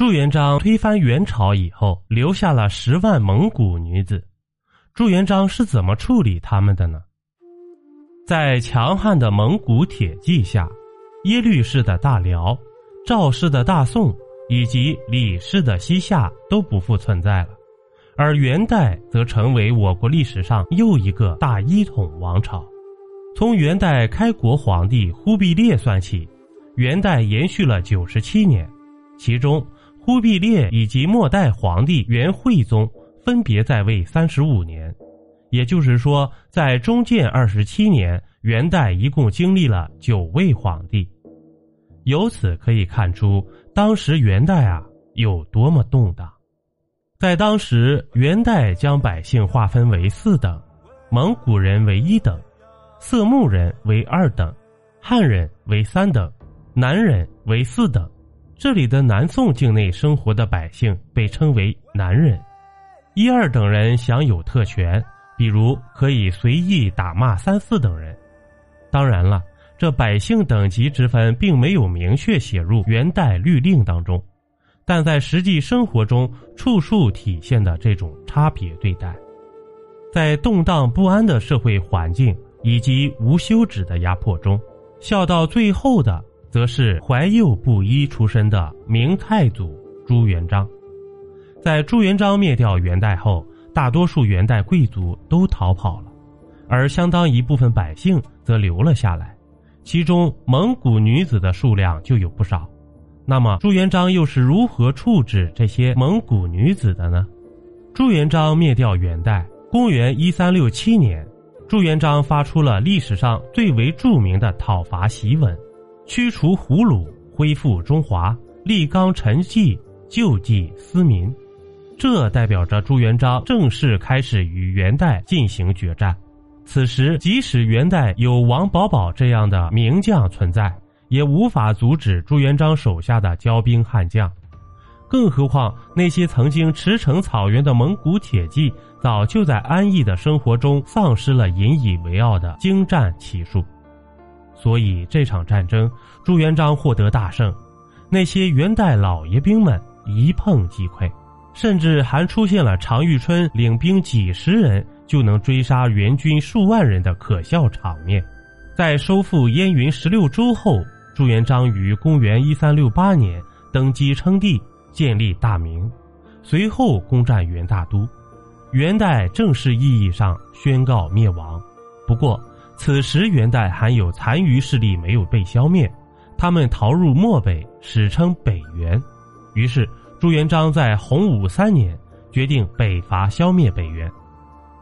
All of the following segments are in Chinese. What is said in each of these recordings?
朱元璋推翻元朝以后，留下了十万蒙古女子。朱元璋是怎么处理他们的呢？在强悍的蒙古铁骑下，耶律氏的大辽、赵氏的大宋以及李氏的西夏都不复存在了，而元代则成为我国历史上又一个大一统王朝。从元代开国皇帝忽必烈算起，元代延续了九十七年，其中忽必烈以及末代皇帝元惠宗分别在位三十五年。也就是说，在中建二十七年，元代一共经历了九位皇帝。由此可以看出，当时元代啊有多么动荡。在当时，元代将百姓划分为四等：蒙古人为一等，色目人为二等，汉人为三等，南人为四等。这里的南宋境内生活的百姓被称为南人，一二等人享有特权。比如可以随意打骂三四等人，当然了，这百姓等级之分并没有明确写入元代律令当中，但在实际生活中处处体现的这种差别对待。在动荡不安的社会环境以及无休止的压迫中，笑到最后的，则是怀幼布衣出身的明太祖朱元璋。在朱元璋灭掉元代后。大多数元代贵族都逃跑了，而相当一部分百姓则留了下来，其中蒙古女子的数量就有不少。那么朱元璋又是如何处置这些蒙古女子的呢？朱元璋灭掉元代，公元一三六七年，朱元璋发出了历史上最为著名的讨伐檄文，驱除胡虏，恢复中华，立纲陈纪，救济思民。这代表着朱元璋正式开始与元代进行决战。此时，即使元代有王保保这样的名将存在，也无法阻止朱元璋手下的骄兵悍将。更何况，那些曾经驰骋草原的蒙古铁骑，早就在安逸的生活中丧失了引以为傲的精湛骑术。所以，这场战争，朱元璋获得大胜，那些元代老爷兵们一碰即溃。甚至还出现了常遇春领兵几十人就能追杀元军数万人的可笑场面。在收复燕云十六州后，朱元璋于公元一三六八年登基称帝，建立大明，随后攻占元大都，元代正式意义上宣告灭亡。不过，此时元代还有残余势力没有被消灭，他们逃入漠北，史称北元。于是。朱元璋在洪武三年决定北伐消灭北元，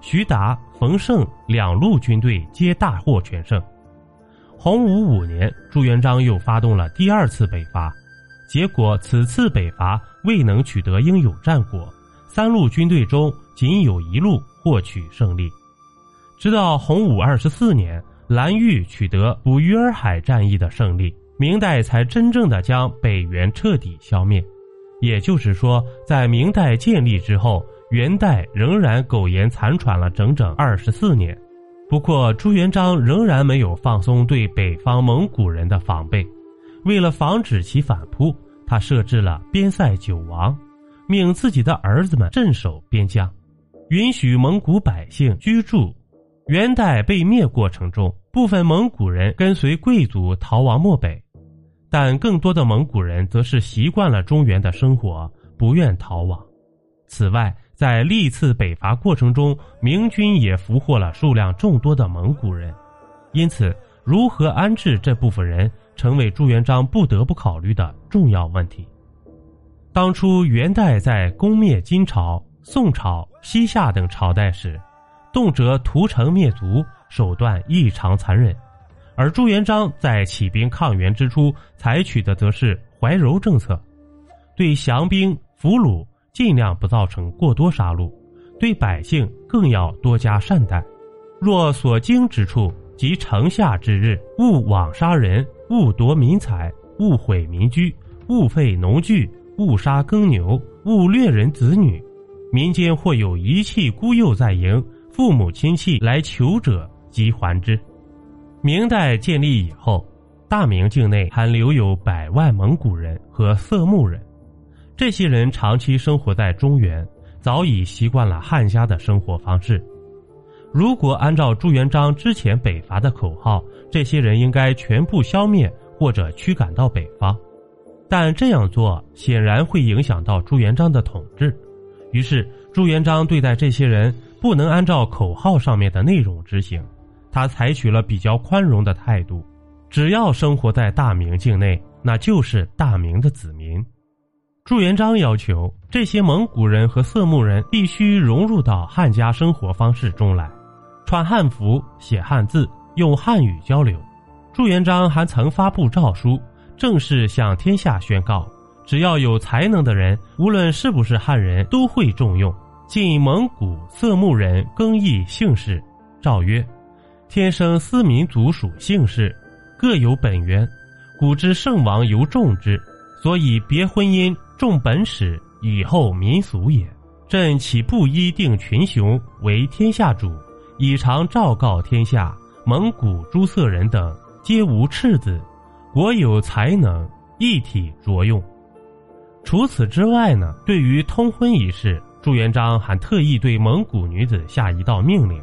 徐达、冯胜两路军队皆大获全胜。洪武五年，朱元璋又发动了第二次北伐，结果此次北伐未能取得应有战果，三路军队中仅有一路获取胜利。直到洪武二十四年，蓝玉取得捕鱼儿海战役的胜利，明代才真正的将北元彻底消灭。也就是说，在明代建立之后，元代仍然苟延残喘了整整二十四年。不过，朱元璋仍然没有放松对北方蒙古人的防备。为了防止其反扑，他设置了边塞九王，命自己的儿子们镇守边疆，允许蒙古百姓居住。元代被灭过程中，部分蒙古人跟随贵族逃亡漠北。但更多的蒙古人则是习惯了中原的生活，不愿逃亡。此外，在历次北伐过程中，明军也俘获了数量众多的蒙古人，因此，如何安置这部分人，成为朱元璋不得不考虑的重要问题。当初元代在攻灭金朝、宋朝、西夏等朝代时，动辄屠城灭族，手段异常残忍。而朱元璋在起兵抗元之初，采取的则是怀柔政策，对降兵俘虏尽量不造成过多杀戮，对百姓更要多加善待。若所经之处及城下之日，勿枉杀人，勿夺民财，勿毁民居，勿废农具，勿杀耕牛，勿掠人子女。民间或有遗弃孤幼在营，父母亲戚来求者，即还之。明代建立以后，大明境内还留有百万蒙古人和色目人，这些人长期生活在中原，早已习惯了汉家的生活方式。如果按照朱元璋之前北伐的口号，这些人应该全部消灭或者驱赶到北方。但这样做显然会影响到朱元璋的统治，于是朱元璋对待这些人不能按照口号上面的内容执行，他采取了比较宽容的态度，只要生活在大明境内，那就是大明的子民。朱元璋要求这些蒙古人和色目人必须融入到汉家生活方式中来，穿汉服、写汉字、用汉语交流。朱元璋还曾发布诏书。正式向天下宣告：只要有才能的人，无论是不是汉人，都会重用。晋蒙古色目人更易姓氏，诏曰：“天生斯民族属姓氏，各有本源。古之圣王犹重之，所以别婚姻重本始，以后民俗也。朕岂不依定群雄为天下主？以常昭告天下：蒙古诸色人等皆无赤子。”国有才能，一体着用。除此之外呢，对于通婚一事，朱元璋还特意对蒙古女子下一道命令：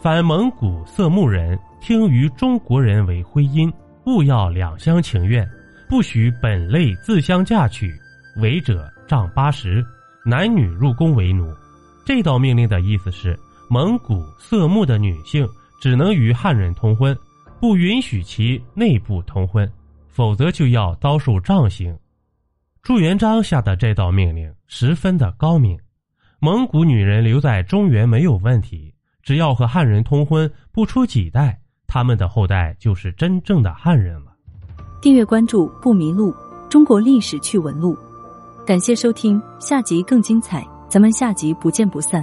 凡蒙古色目人听于中国人为婚姻，勿要两厢情愿，不许本类自相嫁娶，违者杖八十，男女入宫为奴。这道命令的意思是，蒙古色目的女性只能与汉人通婚。不允许其内部通婚，否则就要遭受杖刑。朱元璋下的这道命令十分的高明，蒙古女人留在中原没有问题，只要和汉人通婚，不出几代，他们的后代就是真正的汉人了。订阅关注不迷路，中国历史趣闻录，感谢收听，下集更精彩，咱们下集不见不散。